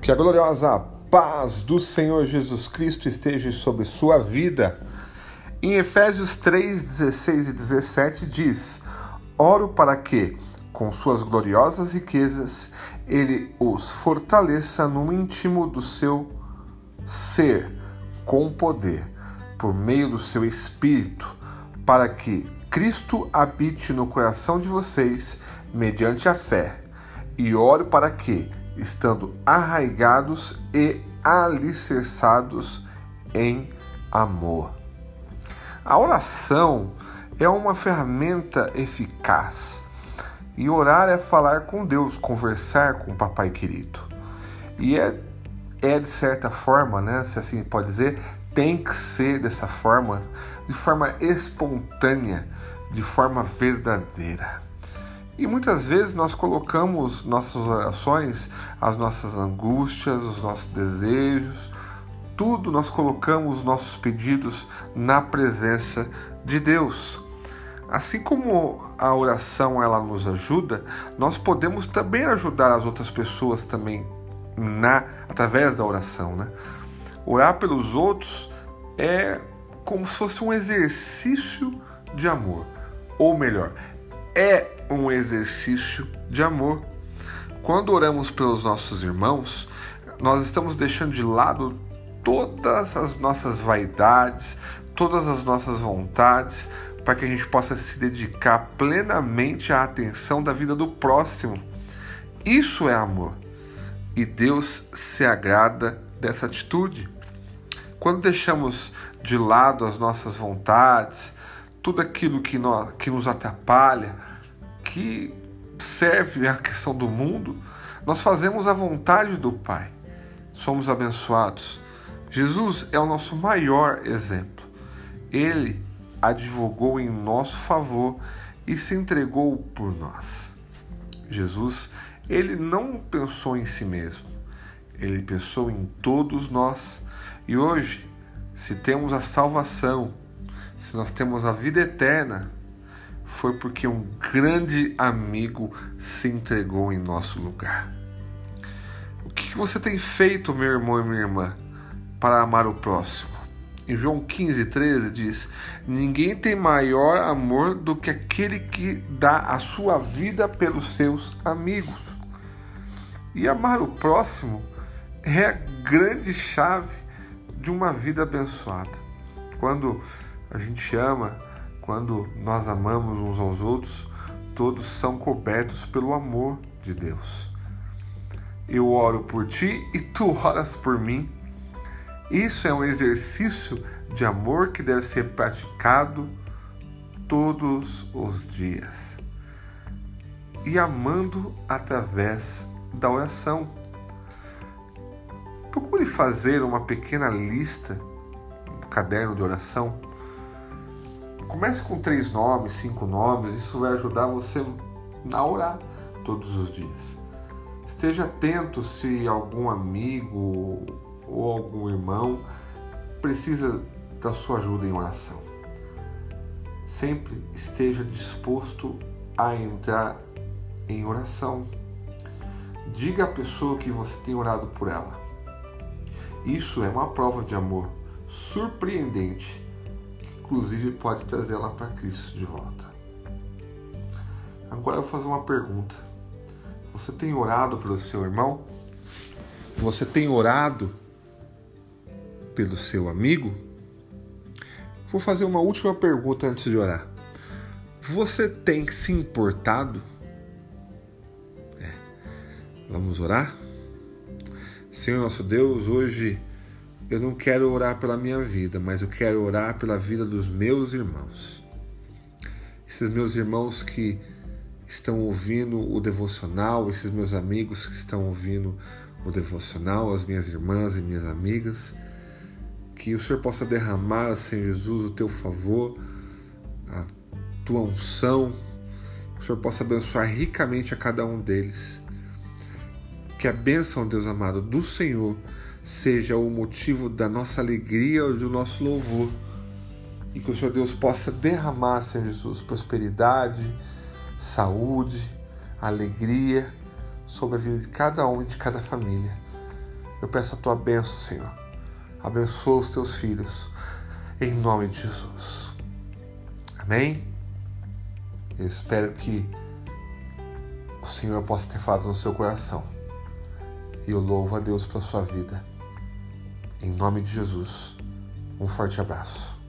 Que a gloriosa paz do Senhor Jesus Cristo esteja sobre sua vida. Em Efésios 3, 16 e 17 diz: Oro para que, com suas gloriosas riquezas, ele os fortaleça no íntimo do seu ser, com poder, por meio do seu espírito, para que Cristo habite no coração de vocês mediante a fé. E oro para que, estando arraigados e alicerçados em amor. A oração é uma ferramenta eficaz. E orar é falar com Deus, conversar com o papai querido. E é, é de certa forma, né, se assim pode dizer, tem que ser dessa forma, de forma espontânea, de forma verdadeira. E muitas vezes nós colocamos nossas orações, as nossas angústias, os nossos desejos, tudo nós colocamos nossos pedidos na presença de Deus. Assim como a oração ela nos ajuda, nós podemos também ajudar as outras pessoas também na através da oração, né? Orar pelos outros é como se fosse um exercício de amor, ou melhor, é um exercício de amor. Quando oramos pelos nossos irmãos, nós estamos deixando de lado todas as nossas vaidades, todas as nossas vontades, para que a gente possa se dedicar plenamente à atenção da vida do próximo. Isso é amor. E Deus se agrada dessa atitude. Quando deixamos de lado as nossas vontades, tudo aquilo que, nós, que nos atrapalha, que serve à questão do mundo, nós fazemos a vontade do Pai. Somos abençoados. Jesus é o nosso maior exemplo. Ele advogou em nosso favor e se entregou por nós. Jesus, ele não pensou em si mesmo, ele pensou em todos nós. E hoje, se temos a salvação, se nós temos a vida eterna, foi porque um grande amigo se entregou em nosso lugar. O que você tem feito, meu irmão e minha irmã, para amar o próximo? Em João 15, 13 diz: Ninguém tem maior amor do que aquele que dá a sua vida pelos seus amigos. E amar o próximo é a grande chave de uma vida abençoada. Quando a gente ama, quando nós amamos uns aos outros, todos são cobertos pelo amor de Deus. Eu oro por ti e tu oras por mim. Isso é um exercício de amor que deve ser praticado todos os dias. E amando através da oração. Procure fazer uma pequena lista no caderno de oração Comece com três nomes, cinco nomes, isso vai ajudar você a orar todos os dias. Esteja atento se algum amigo ou algum irmão precisa da sua ajuda em oração. Sempre esteja disposto a entrar em oração. Diga à pessoa que você tem orado por ela. Isso é uma prova de amor surpreendente inclusive pode trazê-la para Cristo de volta. Agora eu vou fazer uma pergunta. Você tem orado pelo seu irmão? Você tem orado pelo seu amigo? Vou fazer uma última pergunta antes de orar. Você tem se importado? É. Vamos orar? Senhor nosso Deus, hoje eu não quero orar pela minha vida, mas eu quero orar pela vida dos meus irmãos. Esses meus irmãos que estão ouvindo o devocional, esses meus amigos que estão ouvindo o devocional, as minhas irmãs e minhas amigas, que o Senhor possa derramar, Senhor Jesus, o teu favor, a tua unção, que o Senhor possa abençoar ricamente a cada um deles. Que a bênção, Deus amado, do Senhor seja o motivo da nossa alegria ou do nosso louvor. E que o Senhor Deus possa derramar, Senhor Jesus, prosperidade, saúde, alegria sobre a vida de cada um e de cada família. Eu peço a tua bênção, Senhor. Abençoa os teus filhos, em nome de Jesus. Amém? Eu espero que o Senhor possa ter falado no seu coração. E eu louvo a Deus pela sua vida. Em nome de Jesus, um forte abraço.